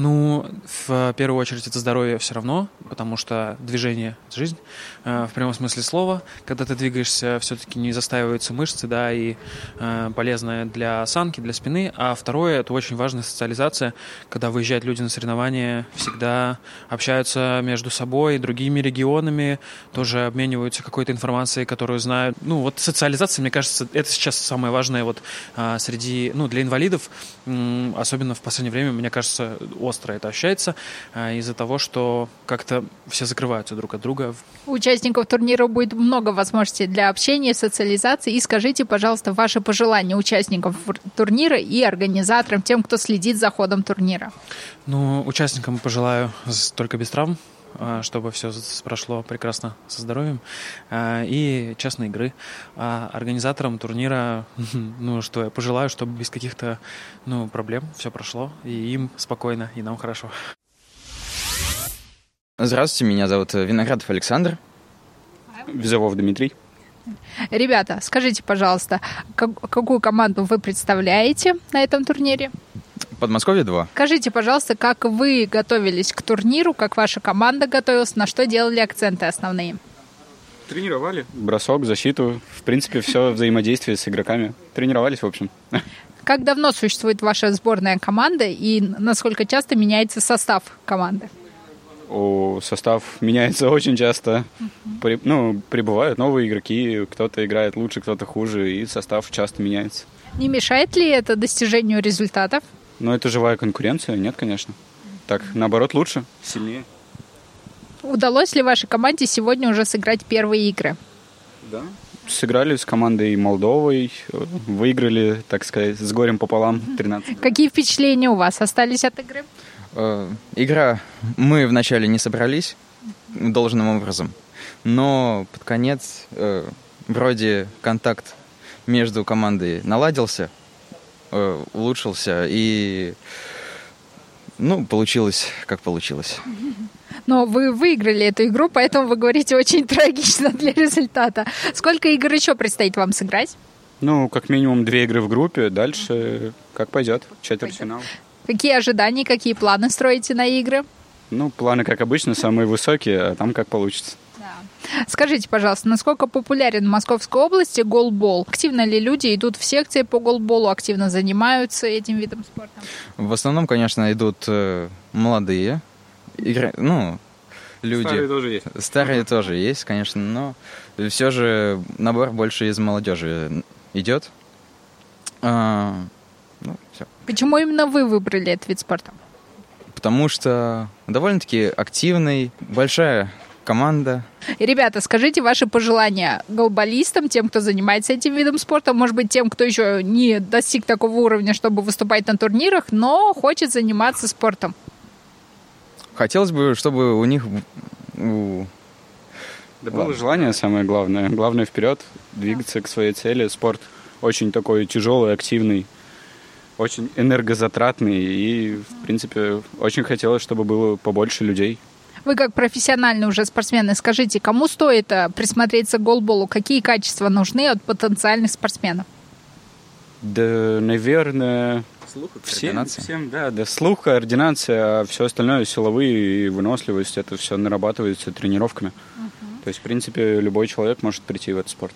Ну, в первую очередь это здоровье все равно, потому что движение – это жизнь э, в прямом смысле слова. Когда ты двигаешься, все-таки не застаиваются мышцы, да, и э, полезное для осанки, для спины. А второе – это очень важная социализация. Когда выезжают люди на соревнования, всегда общаются между собой, другими регионами, тоже обмениваются какой-то информацией, которую знают. Ну, вот социализация, мне кажется, это сейчас самое важное вот э, среди, ну, для инвалидов, особенно в последнее время, мне кажется, остро это ощущается а, из-за того, что как-то все закрываются друг от друга. У участников турнира будет много возможностей для общения, социализации. И скажите, пожалуйста, ваши пожелания участникам турнира и организаторам, тем, кто следит за ходом турнира. Ну, участникам пожелаю только без травм, чтобы все прошло прекрасно со здоровьем а, и честной игры. А организаторам турнира, ну что, я пожелаю, чтобы без каких-то ну, проблем все прошло, и им спокойно, и нам хорошо. Здравствуйте, меня зовут Виноградов Александр. Визовов Дмитрий. Ребята, скажите, пожалуйста, как, какую команду вы представляете на этом турнире? Подмосковье 2. Скажите, пожалуйста, как вы готовились к турниру, как ваша команда готовилась, на что делали акценты основные? Тренировали. Бросок, защиту. В принципе, все взаимодействие с игроками. Тренировались, в общем. Как давно существует ваша сборная команда и насколько часто меняется состав команды? О, состав меняется очень часто. Uh-huh. При, ну, прибывают новые игроки, кто-то играет лучше, кто-то хуже, и состав часто меняется. Не мешает ли это достижению результатов? Но это живая конкуренция? Нет, конечно. Так, наоборот, лучше, сильнее. Удалось ли вашей команде сегодня уже сыграть первые игры? Да. Сыграли с командой Молдовой, выиграли, так сказать, с горем пополам 13. Какие впечатления у вас остались от игры? Э, игра, мы вначале не собрались должным образом, но под конец э, вроде контакт между командой наладился, Э, улучшился, и Ну, получилось, как получилось. Но вы выиграли эту игру, поэтому вы говорите очень трагично для результата. Сколько игр еще предстоит вам сыграть? Ну, как минимум две игры в группе, дальше как пойдет, четвертьфинал. Какие ожидания, какие планы строите на игры? Ну, планы, как обычно, самые высокие, а там как получится. Скажите, пожалуйста, насколько популярен в Московской области голбол? Активно ли люди идут в секции по голболу, активно занимаются этим видом спорта? В основном, конечно, идут э, молодые, игра... ну, люди. Старые тоже есть. Старые тоже есть, конечно, но все же набор больше из молодежи идет. А, ну, все. Почему именно вы выбрали этот вид спорта? Потому что довольно-таки активный, большая команда. Ребята, скажите ваши пожелания голболистам, тем, кто занимается этим видом спорта, может быть, тем, кто еще не достиг такого уровня, чтобы выступать на турнирах, но хочет заниматься спортом. Хотелось бы, чтобы у них... Да было желание самое главное. Главное вперед, двигаться к своей цели. Спорт очень такой тяжелый, активный, очень энергозатратный. И, в принципе, очень хотелось, чтобы было побольше людей. Вы как профессиональный уже спортсмены, скажите, кому стоит э, присмотреться к голболу? Какие качества нужны от потенциальных спортсменов? Да, наверное, Слух и всем, координация. всем, да, да, слух, координация, а все остальное, силовые и выносливость, это все нарабатывается тренировками. То есть, в принципе, любой человек может прийти в этот спорт.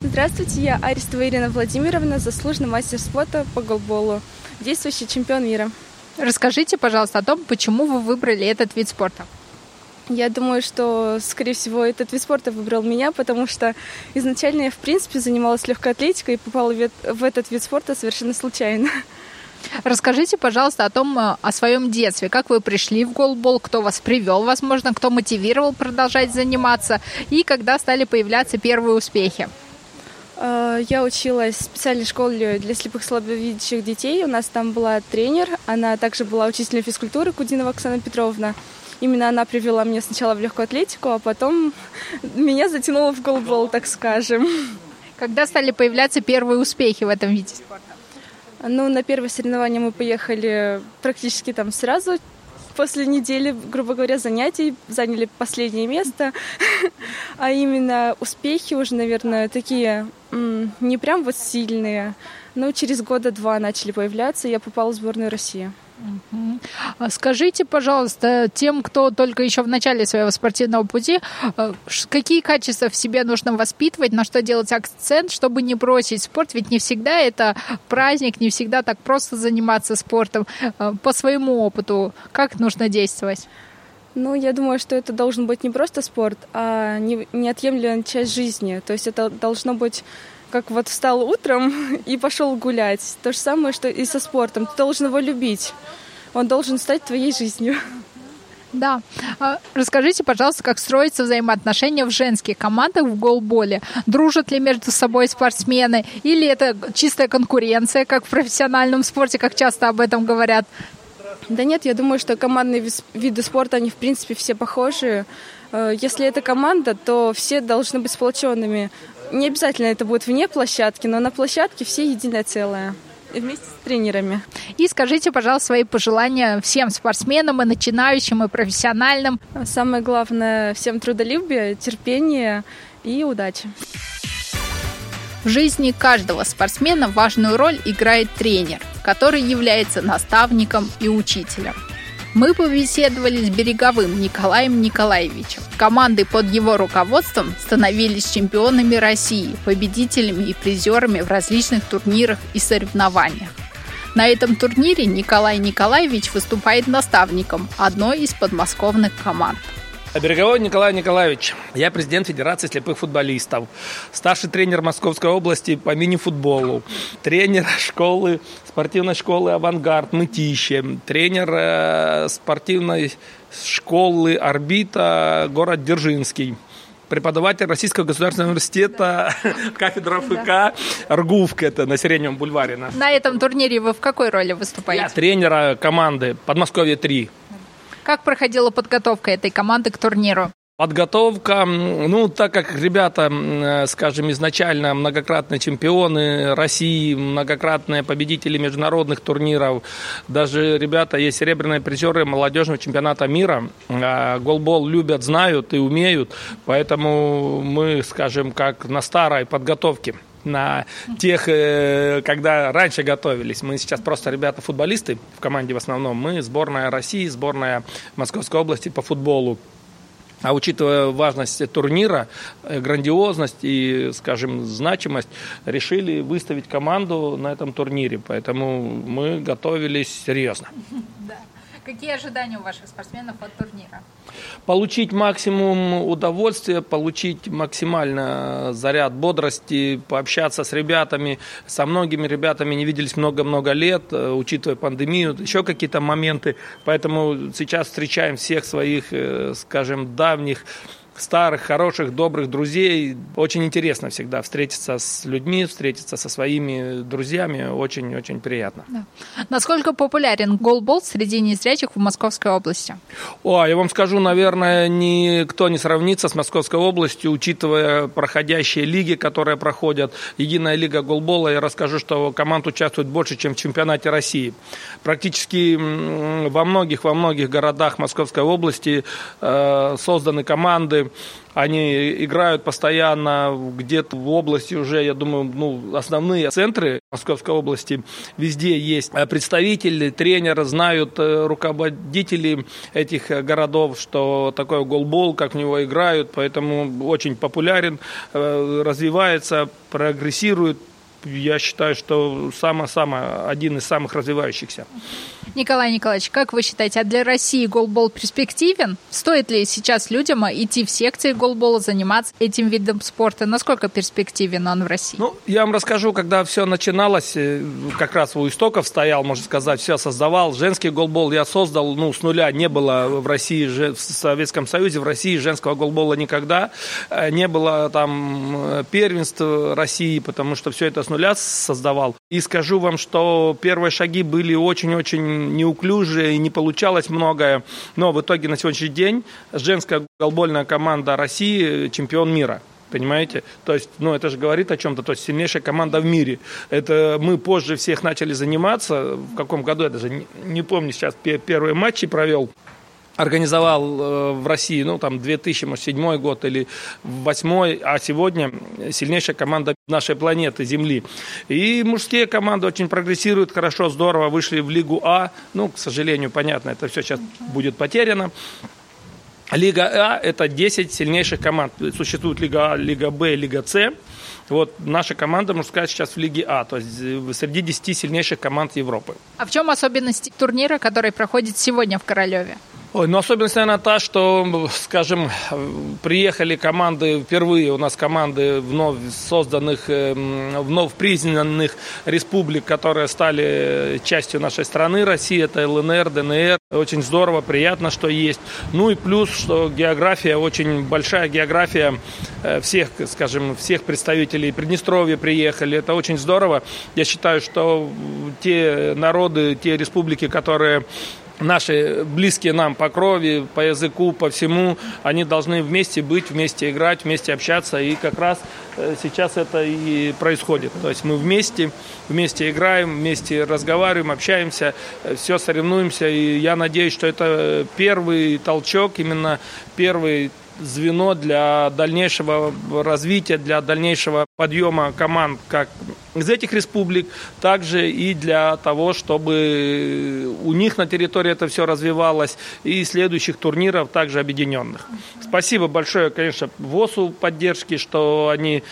Здравствуйте, я Арестова Ирина Владимировна, заслуженный мастер спорта по голболу, действующий чемпион мира. Расскажите, пожалуйста, о том, почему вы выбрали этот вид спорта. Я думаю, что, скорее всего, этот вид спорта выбрал меня, потому что изначально я, в принципе, занималась легкой атлетикой и попала в эт- в этот вид спорта совершенно случайно. Расскажите, пожалуйста, о том, э, о своем детстве. Как вы пришли в голбол, кто вас привел, возможно, кто мотивировал продолжать заниматься, и когда стали появляться первые успехи. Э, Я училась в специальной школе для слепых слабовидящих детей. У нас там была тренер, она также была учителем физкультуры Кудинова Оксана Петровна. Именно она привела меня сначала в легкую атлетику, а потом меня затянуло в голбол, так скажем. Когда стали появляться первые успехи в этом виде спорта? Ну, на первое соревнование мы поехали практически там сразу. После недели, грубо говоря, занятий заняли последнее место. А именно успехи уже, наверное, такие не прям вот сильные, но через года два начали появляться, и я попала в сборную России. А Скажите, пожалуйста, тем, кто только еще в начале своего спортивного пути, э, какие качества в себе нужно воспитывать, на что делать акцент, чтобы не бросить спорт? Ведь не всегда это праздник, не всегда так просто заниматься спортом. Э, По своему опыту, как нужно действовать? Ну, я думаю, что это должен быть не просто спорт, а не- неотъемлемая часть жизни. То есть это должно быть как вот встал утром и пошел гулять. То же самое, что и со спортом. Ты должен его любить. Он должен стать твоей жизнью. Да. А Расскажите, пожалуйста, как строятся взаимоотношения в женских командах в голболе? Дружат ли между собой спортсмены? Или это чистая конкуренция, как в профессиональном спорте, как часто об этом говорят? Да нет, я думаю, что командные вис- виды спорта, они в принципе все похожи. Э, Если это команда, то все должны быть сплоченными. Не обязательно это будет вне площадки, но на площадке все единое целое. И вместе с тренерами. И скажите, пожалуйста, свои пожелания всем спортсменам, и начинающим, и профессиональным. Самое главное всем трудолюбие, терпение и удачи. В жизни каждого спортсмена важную роль играет тренер, который является наставником и учителем. Мы побеседовали с Береговым Николаем Николаевичем. Команды под его руководством становились чемпионами России, победителями и призерами в различных турнирах и соревнованиях. На этом турнире Николай Николаевич выступает наставником одной из подмосковных команд. Береговой Николай Николаевич. Я президент Федерации слепых футболистов. Старший тренер Московской области по мини-футболу. Тренер школы, спортивной школы «Авангард» Мытище. Тренер э, спортивной школы «Орбита» город Дзержинский преподаватель Российского государственного университета, кафедра ФК, РГУФК, это на Сиреневом бульваре. На этом турнире вы в какой роли Я выступаете? тренера команды Подмосковье-3. Как проходила подготовка этой команды к турниру? Подготовка, ну, так как ребята, э, скажем, изначально многократные чемпионы России, многократные победители международных турниров, даже ребята есть серебряные призеры молодежного чемпионата мира, а голбол любят, знают и умеют, поэтому мы, скажем, как на старой подготовке на тех, э, когда раньше готовились. Мы сейчас просто ребята-футболисты в команде в основном. Мы сборная России, сборная Московской области по футболу. А учитывая важность турнира, э, грандиозность и, скажем, значимость, решили выставить команду на этом турнире. Поэтому мы готовились серьезно. Да. Какие ожидания у ваших спортсменов от турнира? Получить максимум удовольствия, получить максимально заряд бодрости, пообщаться с ребятами. Со многими ребятами не виделись много-много лет, э, учитывая пандемию, еще какие-то моменты. Поэтому сейчас встречаем всех своих, э, скажем, давних старых, хороших, добрых друзей. Очень интересно всегда встретиться с людьми, встретиться со своими друзьями. Очень-очень приятно. Да. Насколько популярен голбол среди незрячих в Московской области? О, я вам скажу, наверное, никто не сравнится с Московской областью, учитывая проходящие лиги, которые проходят. Единая лига голбола, я расскажу, что команд участвует больше, чем в чемпионате России. Практически во многих, во многих городах Московской области э, созданы команды, они играют постоянно где-то в области уже, я думаю, ну, основные центры Московской области. Везде есть представители, тренеры, знают э, руководители этих городов, что такое голбол, как в него играют, поэтому очень популярен, э, развивается, прогрессирует. Я считаю, что самое-самое, один из самых развивающихся. Николай Николаевич, как вы считаете, а для России голбол перспективен? Стоит ли сейчас людям идти в секции голбола, заниматься этим видом спорта? Насколько перспективен он в России? Ну, я вам расскажу, когда все начиналось, э, как раз у истоков стоял, можно сказать, все создавал. Женский голбол я создал, ну, с нуля не было в России, в Советском Союзе, в России женского голбола никогда. Э, не было там э, первенств России, потому что все это с нуля создавал. И скажу вам, что первые шаги были очень-очень неуклюжие и не получалось многое. Но в итоге на сегодняшний день женская голбольная команда России чемпион мира. Понимаете? То есть, ну, это же говорит о чем-то. То есть, сильнейшая команда в мире. Это мы позже всех начали заниматься. В каком году, я даже не, не помню сейчас, первые матчи провел организовал э, в России, ну, там, 2007 год или 2008, а сегодня сильнейшая команда нашей планеты, Земли. И мужские команды очень прогрессируют хорошо, здорово, вышли в Лигу А. Ну, к сожалению, понятно, это все сейчас будет потеряно. Лига А – это 10 сильнейших команд. Существует Лига А, Лига Б, Лига С. Вот наша команда мужская сейчас в Лиге А, то есть э, среди 10 сильнейших команд Европы. А в чем особенность турнира, который проходит сегодня в Королеве? Ой, ну особенность, наверное, та, что, скажем, приехали команды, впервые у нас команды вновь созданных, эм, вновь признанных республик, которые стали частью нашей страны, России, это ЛНР, ДНР. Очень здорово, приятно, что есть. Ну и плюс, что география, очень большая география э, всех, скажем, всех представителей Приднестровья приехали. Это очень здорово. Я считаю, что те народы, те республики, которые наши близкие нам по крови, по языку, по всему, они должны вместе быть, вместе играть, вместе общаться. И как раз э, сейчас это и происходит. То есть мы вместе, вместе играем, вместе разговариваем, общаемся, э, все соревнуемся. И я надеюсь, что это первый толчок, именно первый звено для дальнейшего развития, для дальнейшего подъема команд как из этих республик, также и для того, чтобы у них на территории это все развивалось, и следующих турниров также объединенных. Спасибо большое, конечно, ВОСу поддержки, что они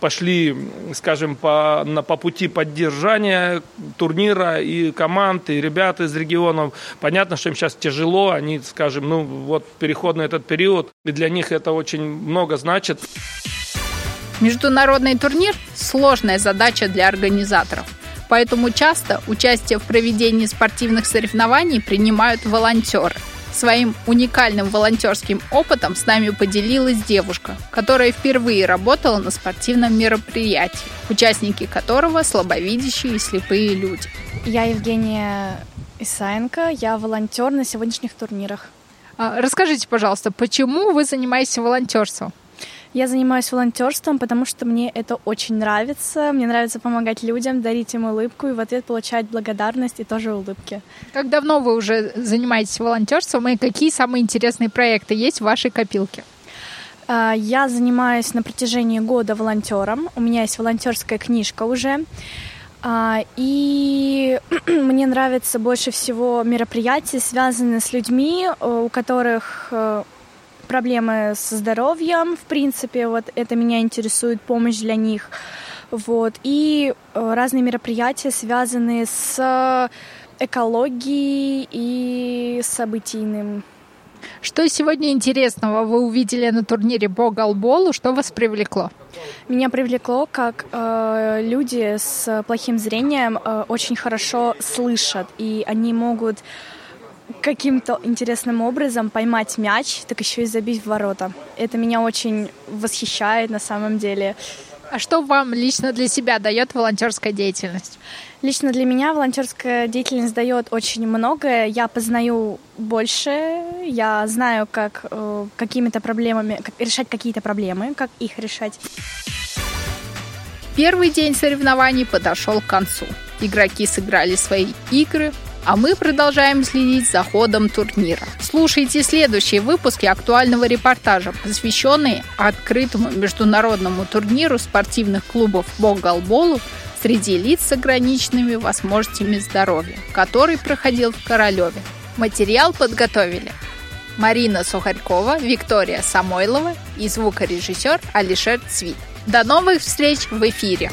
пошли, скажем, по, на, по пути поддержания турнира и команд, и ребят из регионов. Понятно, что им сейчас тяжело, они, скажем, ну вот переходный этот период, и для них это очень много значит. Международный турнир – сложная задача для организаторов. Поэтому часто участие в проведении спортивных соревнований принимают волонтеры. Своим уникальным волонтерским опытом с нами поделилась девушка, которая впервые работала на спортивном мероприятии, участники которого слабовидящие и слепые люди. Я Евгения Исаенко, я волонтер на сегодняшних турнирах. А, Расскажите, пожалуйста, почему вы занимаетесь волонтерством? Я занимаюсь волонтерством, потому что мне это очень нравится. Мне нравится помогать людям, дарить им улыбку и в ответ получать благодарность и тоже улыбки. Как давно вы уже занимаетесь волонтерством и какие самые интересные проекты есть в вашей копилке? А, Я занимаюсь на протяжении года волонтером. У меня есть волонтерская книжка уже. А, И мне нравится больше всего мероприятия, связанные с людьми, э, у которых э, проблемы со здоровьем, в принципе, вот это меня интересует, помощь для них. Вот. И э, разные мероприятия, связанные с экологией и событийным. Что сегодня интересного вы увидели на турнире по голболу? Что вас привлекло? Меня привлекло, как э, люди с плохим зрением э, очень хорошо слышат, и они могут каким-то интересным образом поймать мяч, так еще и забить в ворота. Это меня очень восхищает на самом деле. А что вам лично для себя дает волонтерская деятельность? Лично для меня волонтерская деятельность дает очень многое. Я познаю больше, я знаю, как э, какими-то проблемами, как решать какие-то проблемы, как их решать. Первый день соревнований подошел к концу. Игроки сыграли свои игры, а мы продолжаем следить за ходом турнира. Слушайте следующие выпуски актуального репортажа, посвященные открытому международному турниру спортивных клубов по голболу среди лиц с ограниченными возможностями здоровья, который проходил в Королеве. Материал подготовили Марина Сухарькова, Виктория Самойлова и звукорежиссер Алишер Цвит. До новых встреч в эфире!